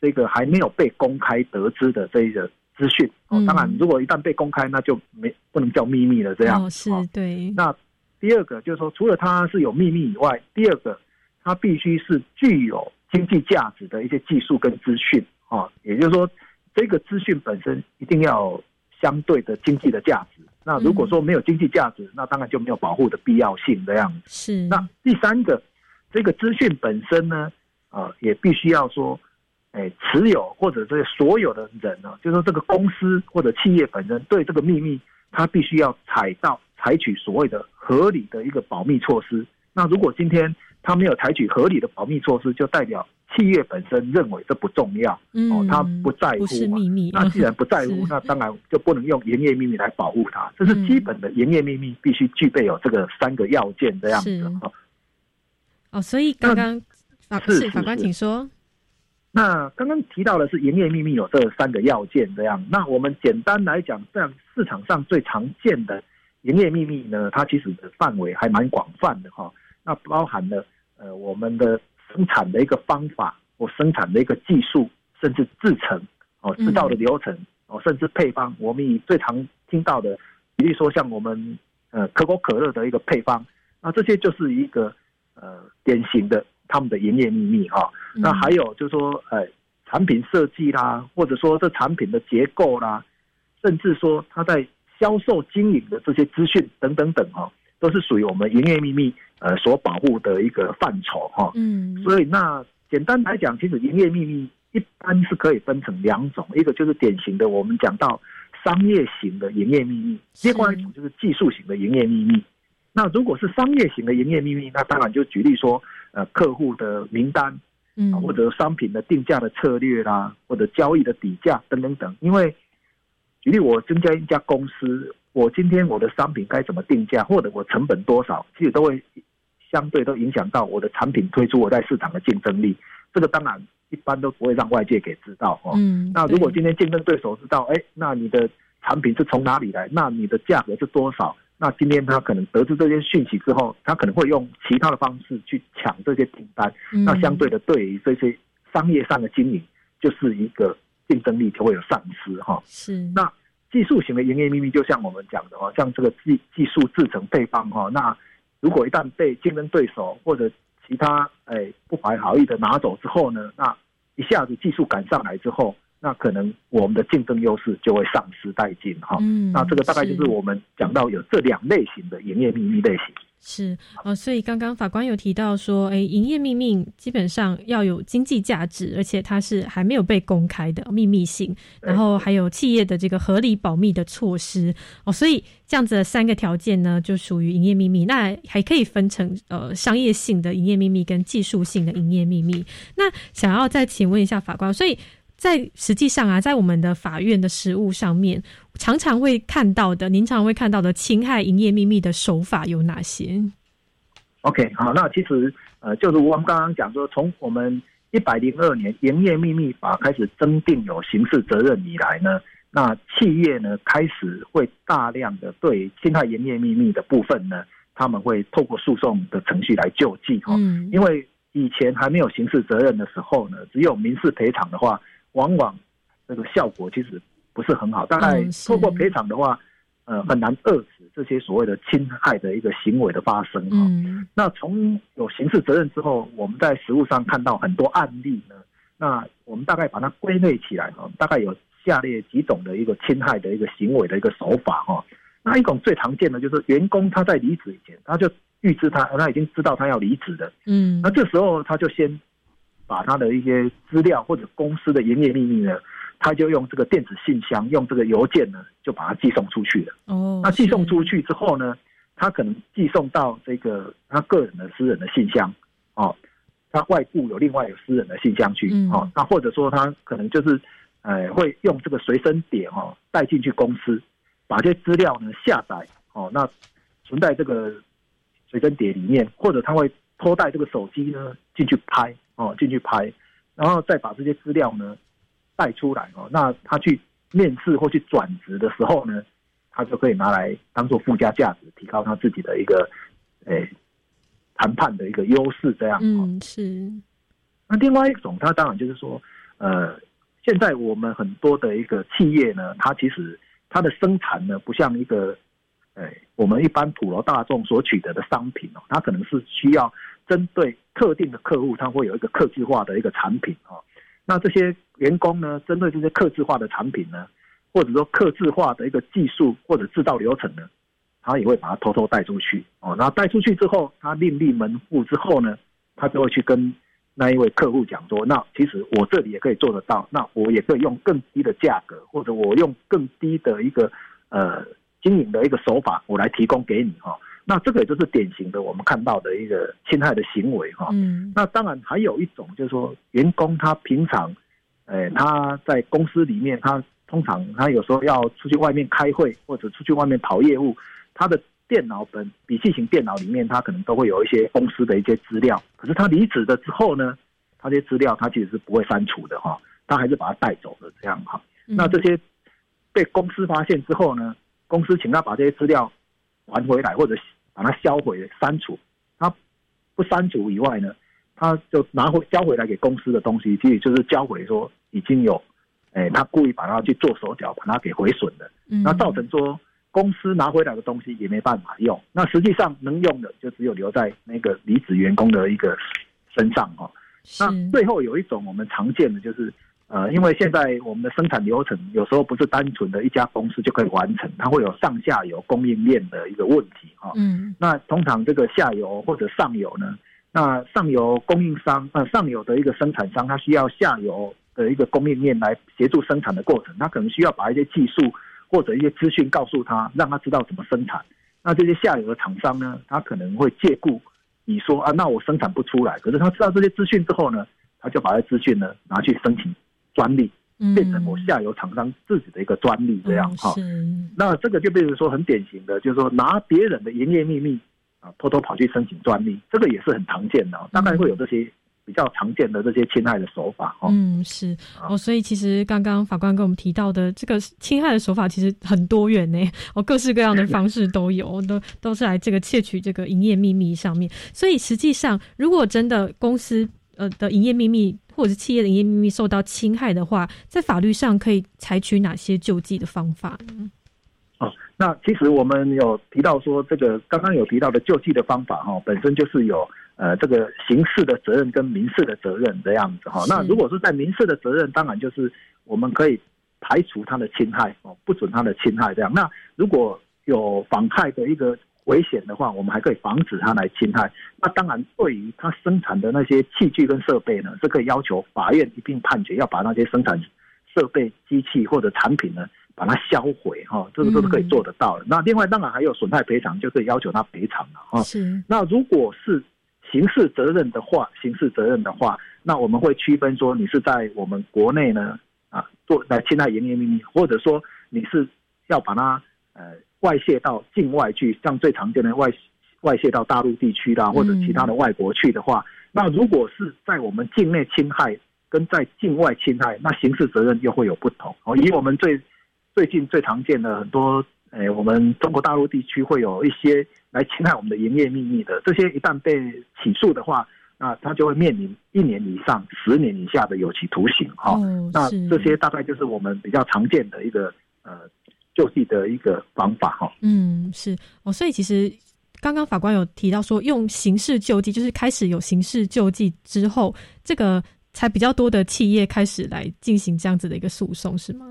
Speaker 5: 这个还没有被公开得知的这一个。资讯哦，当然，如果一旦被公开，那就没不能叫秘密了。这样
Speaker 3: 哦，是对。
Speaker 5: 那第二个就是说，除了它是有秘密以外，第二个它必须是具有经济价值的一些技术跟资讯啊，也就是说，这个资讯本身一定要相对的经济的价值。那如果说没有经济价值，那当然就没有保护的必要性。这样
Speaker 3: 是。
Speaker 5: 那第三个，这个资讯本身呢，啊，也必须要说。哎，持有或者这所有的人呢，就是说这个公司或者企业本身对这个秘密，它必须要采到采取所谓的合理的一个保密措施。那如果今天他没有采取合理的保密措施，就代表企业本身认为这不重要，哦，他不在乎，
Speaker 3: 不是秘密。
Speaker 5: 那既然不在乎，那当然就不能用营业秘密来保护它。这是基本的营业秘密必须具备有这个三个要件这样子。哦，
Speaker 3: 哦，所以刚刚法是法官，请说。
Speaker 5: 那刚刚提到的是营业秘密有这三个要件，这样。那我们简单来讲，这样市场上最常见的营业秘密呢，它其实的范围还蛮广泛的哈。那包含了呃我们的生产的一个方法或生产的一个技术，甚至制成哦制造的流程哦，甚至配方。我们以最常听到的，比如说像我们呃可口可乐的一个配方，那这些就是一个呃典型的。他们的营业秘密哈，那还有就是说，呃，产品设计啦，或者说这产品的结构啦，甚至说他在销售经营的这些资讯等等等哈，都是属于我们营业秘密呃所保护的一个范畴哈。
Speaker 3: 嗯，
Speaker 5: 所以那简单来讲，其实营业秘密一般是可以分成两种，一个就是典型的我们讲到商业型的营业秘密，另外一种就是技术型的营业秘密。那如果是商业型的营业秘密，那当然就举例说。呃，客户的名单，
Speaker 3: 嗯，
Speaker 5: 或者商品的定价的策略啦，或者交易的底价等等等。因为举例，我增加一家公司，我今天我的商品该怎么定价，或者我成本多少，其实都会相对都影响到我的产品推出我在市场的竞争力。这个当然一般都不会让外界给知道哦。
Speaker 3: 嗯，
Speaker 5: 那如果今天竞争对手知道，哎，那你的产品是从哪里来？那你的价格是多少？那今天他可能得知这些讯息之后，他可能会用其他的方式去抢这些订单。那相对的，对于这些商业上的经营，就是一个竞争力就会有丧失哈。
Speaker 3: 是
Speaker 5: 那技术型的营业秘密，就像我们讲的哦，像这个技技术制成配方哈，那如果一旦被竞争对手或者其他哎不怀好意的拿走之后呢，那一下子技术赶上来之后，那可能我们的竞争优势就会丧失殆尽哈。
Speaker 3: 嗯
Speaker 5: 那这个大概就是
Speaker 3: 是
Speaker 5: 我们讲到有这两类型的营业秘密类型。
Speaker 3: 是哦，所以刚刚法官有提到说，诶，营业秘密基本上要有经济价值，而且它是还没有被公开的秘密性，然后还有企业的这个合理保密的措施哦，所以这样子的三个条件呢，就属于营业秘密。那还可以分成呃商业性的营业秘密跟技术性的营业秘密。那想要再请问一下法官，所以在实际上啊，在我们的法院的实务上面，常常会看到的，您常常会看到的侵害营业秘密的手法有哪些
Speaker 5: ？OK，好，那其实呃，就是我们刚刚讲说，从我们一百零二年营业秘密法开始增订有刑事责任以来呢，那企业呢开始会大量的对侵害营业秘密的部分呢，他们会透过诉讼的程序来救济哈、
Speaker 3: 嗯
Speaker 5: 因为以前还没有刑事责任的时候呢，只有民事赔偿的话，往往这个效果其实不是很好。大概透过赔偿的话，呃，很难遏止这些所谓的侵害的一个行为的发生哈、
Speaker 3: 嗯
Speaker 5: 那从有刑事责任之后，我们在实务上看到很多案例呢。那我们大概把它归类起来哈，大概有下列几种的一个侵害的一个行为的一个手法哈。那一种最常见的就是员工他在离职以前，他就预知他他已经知道他要离职的，
Speaker 3: 嗯
Speaker 5: 那这时候他就先把他的一些资料或者公司的营业秘密呢，他就用这个电子信箱，用这个邮件呢，就把它寄送出去了。
Speaker 3: 哦，
Speaker 5: 那寄送出去之后呢，他可能寄送到这个他个人的私人的信箱，哦，他外部有另外有私人的信箱去，
Speaker 3: 嗯
Speaker 5: 哦，那或者说他可能就是，呃，会用这个随身碟哦带进去公司，把这些资料呢下载，哦，那存在这个随身碟里面，或者他会偷带这个手机呢进去拍，哦，进去拍，然后再把这些资料呢带出来，哦，那他去面试或去转职的时候呢，他就可以拿来当做附加价值，提高他自己的一个，诶、谈判的一个优势，这样。
Speaker 3: 嗯是
Speaker 5: 那另外一种，它当然就是说，呃，现在我们很多的一个企业呢，它其实它的生产呢，不像一个，呃，我们一般普罗大众所取得的商品哦，它可能是需要针对特定的客户，它会有一个客制化的一个产品哦。那这些员工呢，针对这些客制化的产品呢，或者说客制化的一个技术或者制造流程呢，他也会把它偷偷带出去哦。那带出去之后，他另立门户之后呢，他就会去跟那一位客户讲说，那其实我这里也可以做得到，那我也可以用更低的价格，或者我用更低的一个呃经营的一个手法，我来提供给你哈、那这个也就是典型的我们看到的一个侵害的行为哈、
Speaker 3: 嗯
Speaker 5: 那当然还有一种就是说，员工他平常，呃，他在公司里面，他通常他有时候要出去外面开会或者出去外面跑业务，他的电脑本笔记型电脑里面，他可能都会有一些公司的一些资料。可是他离职了之后呢，他这些资料他其实是不会删除的哈，他还是把它带走的这样哈。那这些被公司发现之后呢，公司请他把这些资料还回来，或者把它销毁、删除。他不删除以外呢，他就拿回交回来给公司的东西，其实就是交回说已经有，哎，他故意把它去做手脚，把它给毁损的。
Speaker 3: 嗯
Speaker 5: 那造成说公司拿回来的东西也没办法用，那实际上能用的就只有留在那个离职员工的一个身上哦。那最后有一种我们常见的就是，呃，因为现在我们的生产流程有时候不是单纯的一家公司就可以完成，它会有上下游供应链的一个问题哈、哦。
Speaker 3: 嗯
Speaker 5: 那通常这个下游或者上游呢，那上游供应商呃上游的一个生产商，它需要下游的一个供应链来协助生产的过程，它可能需要把一些技术或者一些资讯告诉他，让他知道怎么生产。那这些下游的厂商呢，他可能会借故你说啊，那我生产不出来，可是他知道这些资讯之后呢，他就把这资讯呢拿去申请专利，变成我下游厂商自己的一个专利这样哈。那这个就变成说很典型的，就是说拿别人的营业秘密啊，偷偷跑去申请专利，这个也是很常见的、哦，大概会有这些比较常见的这些侵害的手法哦。
Speaker 3: 嗯，是哦，所以其实刚刚法官跟我们提到的这个侵害的手法其实很多元呢，哦，各式各样的方式都有，都都是来这个窃取这个营业秘密上面。所以实际上，如果真的公司呃的营业秘密或者是企业的营业秘密受到侵害的话，在法律上可以采取哪些救济的方法呢？
Speaker 5: 哦，那其实我们有提到说，这个刚刚有提到的救济的方法哈、本身就是有呃这个刑事的责任跟民事的责任这样子哈、
Speaker 13: 是
Speaker 5: 那如果是在民事的责任，当然就是我们可以排除他的侵害哦，不准他的侵害这样。那如果有妨害的一个危险的话，我们还可以防止他来侵害。那当然，对于他生产的那些器具跟设备呢，这个要求法院一并判决要把那些生产设备、机器或者产品呢，把它销毁哈、这个都是可以做得到的。那另外当然还有损害赔偿，就可以要求他赔偿了哈。
Speaker 3: 是
Speaker 5: 那如果是刑事责任的话，刑事责任的话，那我们会区分说你是在我们国内呢啊做来侵害营业秘密，或者说你是要把它呃外泄到境外去，像最常见的外外泄到大陆地区啦，或者其他的外国去的话，那如果是在我们境内侵害跟在境外侵害，那刑事责任又会有不同。哦。以我们最最近最常见的很多，诶、我们中国大陆地区会有一些来侵害我们的营业秘密的，这些一旦被起诉的话，那他就会面临一年以上十年以下的有期徒刑。哈、
Speaker 3: 哦
Speaker 5: 那这些大概就是我们比较常见的一个呃救济的一个方法哈、
Speaker 3: 嗯，是哦，所以其实刚刚法官有提到说，用刑事救济，就是开始有刑事救济之后，这个才比较多的企业开始来进行这样子的一个诉讼，是吗？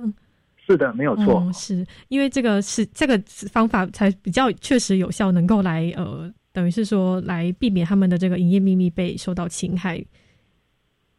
Speaker 5: 是的，没有错。
Speaker 3: 嗯是因为这个是这个方法才比较确实有效，能够来呃，等于是说来避免他们的这个营业秘密被受到侵害。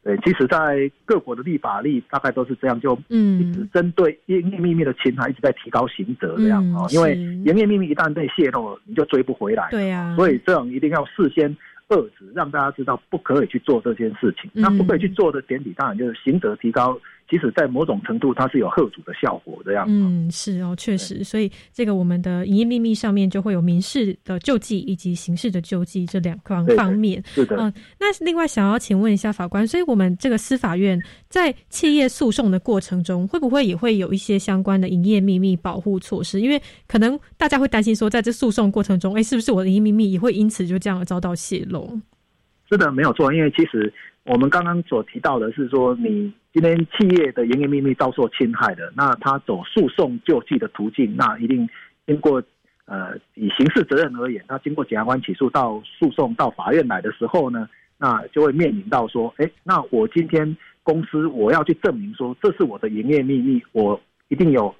Speaker 5: 对，其实，在各国的立法例大概都是这样，就
Speaker 3: 嗯
Speaker 5: 一直针对营业秘密的侵害，一直在提高刑责这样
Speaker 3: 嗯
Speaker 5: 哦。因为
Speaker 3: 是
Speaker 5: 营业秘密一旦被泄露了，你就追不回来。
Speaker 3: 对啊，
Speaker 5: 所以这种一定要事先遏制，让大家知道不可以去做这件事情。
Speaker 3: 嗯
Speaker 5: 那不可以去做的点底，当然就是刑责提高，即使在某种程度它是有贺阻的效果这样。
Speaker 3: 嗯，是哦，确实，所以这个我们的营业秘密上面就会有民事的救济以及刑事的救济这两方
Speaker 5: 对对
Speaker 3: 方面。
Speaker 5: 是的
Speaker 3: 嗯、那另外想要请问一下法官，所以我们这个司法院在企业诉讼的过程中，会不会也会有一些相关的营业秘密保护措施？因为可能大家会担心说，在这诉讼过程中，哎，是不是我的营业秘密也会因此就这样而遭到泄露？
Speaker 5: 是的，没有错。因为其实我们刚刚所提到的是说，你今天企业的营业秘密遭受侵害的，那他走诉讼救济的途径，那一定经过呃以刑事责任而言，他经过检察官起诉到诉讼到法院来的时候呢，那就会面临到说，哎，那我今天公司我要去证明说这是我的营业秘密，我一定有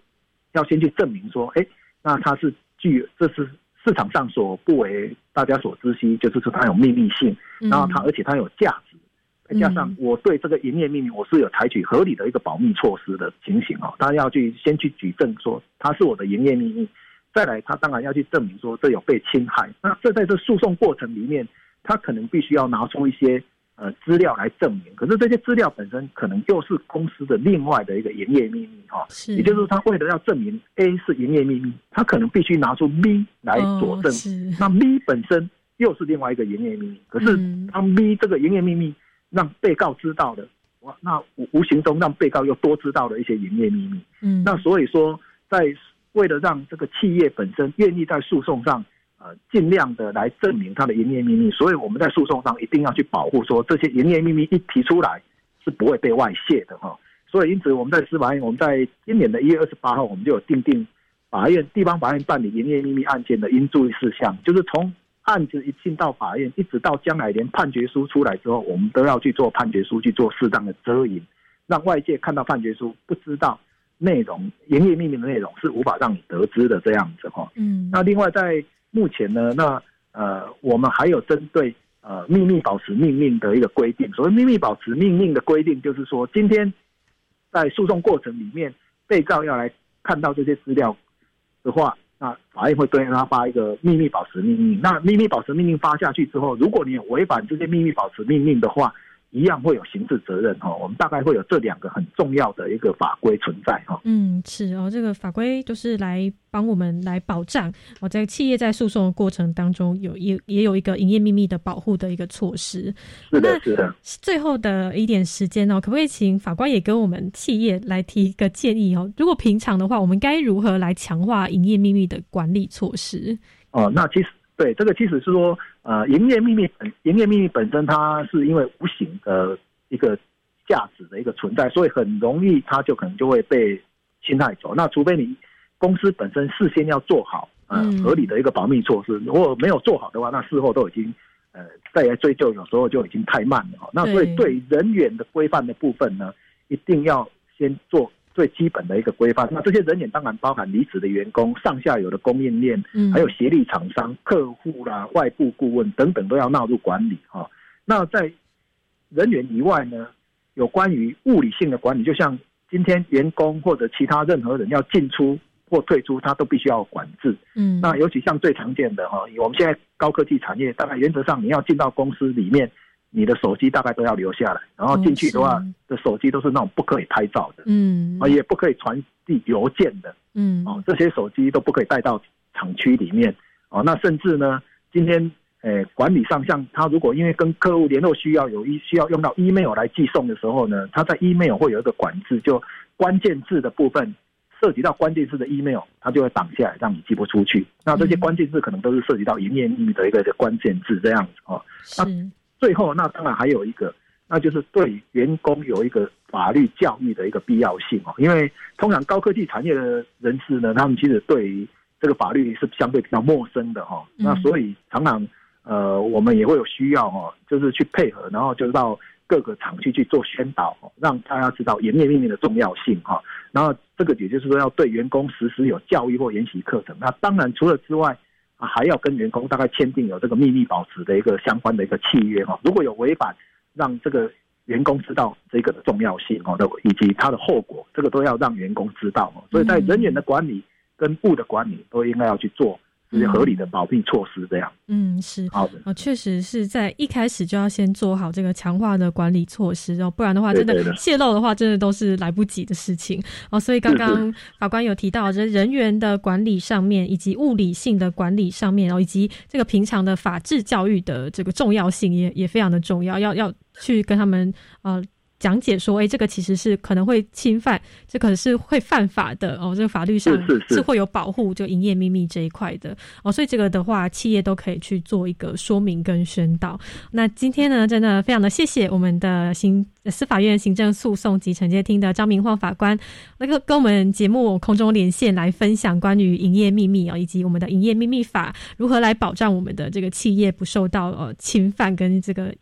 Speaker 5: 要先去证明说，哎，那它是具这是市场上所不为大家所知悉，就是说它有秘密性，
Speaker 13: 嗯。
Speaker 5: 然后它而且它有价值，再加上我对这个营业秘密我是有采取合理的一个保密措施的情形哦，他要去先去举证说他是我的营业秘密，再来他当然要去证明说这有被侵害，那这在这诉讼过程里面，他可能必须要拿出一些呃资料来证明，可是这些资料本身可能又是公司的另外的一个营业秘密哈、
Speaker 3: 是。
Speaker 5: 也就是他为了要证明 A 是营业秘密，他可能必须拿出 B 来佐证，那 B 本身又是另外一个营业秘密，可是
Speaker 3: 嗯。
Speaker 5: 当 B 这个营业秘密让被告知道的，哇，那无无形中让被告又多知道了一些营业秘密，
Speaker 3: 嗯。
Speaker 5: 那所以说，在为了让这个企业本身愿意在诉讼上，呃，尽量的来证明它的营业秘密，所以我们在诉讼上一定要去保护说这些营业秘密一提出来是不会被外泄的哈、所以因此我们在司法院，我们在今年的一月二十八号，我们就有定定法院地方法院办理营业秘密案件的应注意事项，就是从案子一进到法院，一直到将来连判决书出来之后，我们都要去做判决书，去做适当的遮掩，让外界看到判决书不知道内容营业秘密的内容是无法让你得知的这样子哈。
Speaker 3: 嗯
Speaker 5: 那另外在目前呢，那呃我们还有针对呃秘密保持命令的一个规定。所谓秘密保持命令的规定，就是说今天在诉讼过程里面，被告要来看到这些资料的话，那法院会对他发一个秘密保持命令。那秘密保持命令发下去之后，如果你违反这些秘密保持命令的话，一样会有刑事责任哈。我们大概会有这两个很重要的一个法规存在哈。
Speaker 3: 嗯，是哦，这个法规就是来帮我们来保障哦，在企业在诉讼的过程当中有也也有一个营业秘密的保护的一个措施。
Speaker 5: 是的是的
Speaker 3: 最后的一点时间哦，可不可以请法官也跟我们企业来提一个建议哦？如果平常的话，我们该如何来强化营业秘密的管理措施？
Speaker 5: 哦，那其实对这个其实是说，呃，营业秘密本营业秘密本身它是因为无形的一个价值的一个存在，所以很容易它就可能就会被侵害走。那除非你公司本身事先要做好呃
Speaker 3: 嗯
Speaker 5: 合理的一个保密措施，如果没有做好的话，那事后都已经呃再来追究，有时候就已经太慢了哦。那所以对人员的规范的部分呢，一定要先做最基本的一个规范。那这些人员当然包含离职的员工、上下游的供应链，
Speaker 3: 嗯
Speaker 5: 还有协力厂商、客户啦、外部顾问等等都要纳入管理哈、那在人员以外呢，有关于物理性的管理，就像今天员工或者其他任何人要进出或退出，他都必须要管制。
Speaker 3: 嗯
Speaker 5: 那尤其像最常见的哈，以我们现在高科技产业，大概原则上你要进到公司里面，你的手机大概都要留下来，然后进去的话
Speaker 3: 哦，
Speaker 5: 的手机都是那种不可以拍照的，
Speaker 3: 嗯
Speaker 5: 啊，也不可以传递邮件的，
Speaker 3: 嗯
Speaker 5: 哦，这些手机都不可以带到厂区里面，哦，那甚至呢，今天。呃，管理上，像他如果因为跟客户联络需要有一需要用到 email 来寄送的时候呢，他在 email 会有一个管制，就关键字的部分涉及到关键字的 email，它就会挡下来，让你寄不出去。那这些关键字可能都是涉及到营业秘密的一个一个关键字这样子哦。
Speaker 3: 是
Speaker 5: 最后，那当然还有一个，那就是对员工有一个法律教育的一个必要性哦。因为通常高科技产业的人士呢，他们其实对于这个法律是相对比较陌生的哈、
Speaker 3: 嗯
Speaker 5: 那所以常常呃，我们也会有需要哦，就是去配合，然后就到各个厂区去做宣导，哦让大家知道严业秘密的重要性哈、然后这个也就是说要对员工实施有教育或研习课程。那当然除了之外，啊，啊还要跟员工大概签订有这个秘密保持的一个相关的一个契约哈。如果有违反，让这个员工知道这个的重要性哦，的以及它的后果，这个都要让员工知道哦。所以在人员的管理跟部的管理都应该要去做合理的保密措施，这样。
Speaker 3: 嗯，是
Speaker 5: 好的，
Speaker 3: 哦，确实是在一开始就要先做好这个强化的管理措施哦，不然的话，真的泄露的话，真的都是来不及的事情哦。所以刚刚法官有提到，这人员的管理上面，以及物理性的管理上面，然哦，以及这个平常的法治教育的这个重要性也也非常的重要，要要去跟他们呃。讲解说，哎，这个其实是可能会侵犯，这可能是会犯法的哦。这个法律上
Speaker 5: 是
Speaker 3: 会有保护就营业秘密这一块的哦，所以这个的话，企业都可以去做一个说明跟宣导。那今天呢，真的非常的谢谢我们的行司法院行政诉讼及惩戒厅的张明晃法官，那个跟我们节目空中连线来分享关于营业秘密哦，以及我们的营业秘密法如何来保障我们的这个企业不受到呃侵犯跟这个。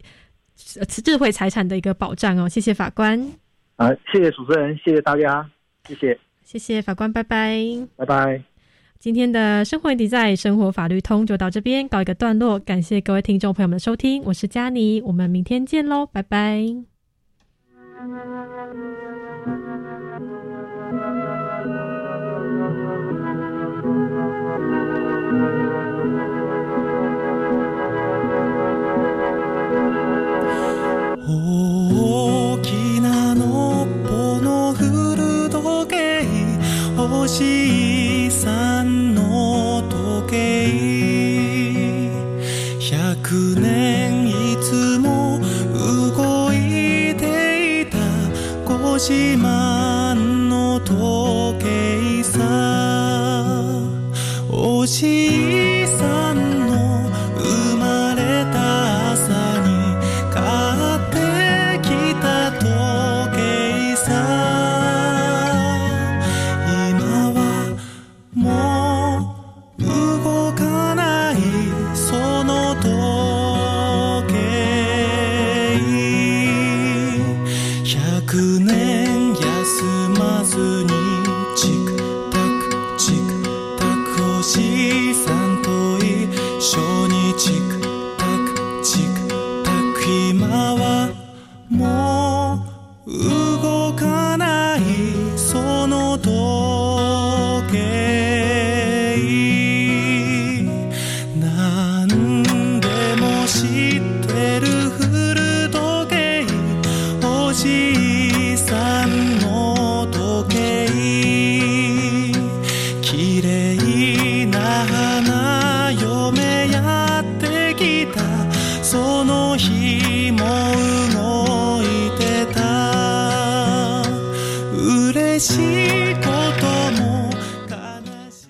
Speaker 3: 呃智慧财产的一个保障哦，谢谢法官。
Speaker 5: 啊，谢谢主持人，谢谢大家，谢谢，
Speaker 3: 谢谢法官，拜拜，
Speaker 5: 拜拜。
Speaker 3: 今天的生活问题在生活法律通就到这边告一个段落，感谢各位听众朋友们的收听，我是佳妮，我们明天见喽，拜拜。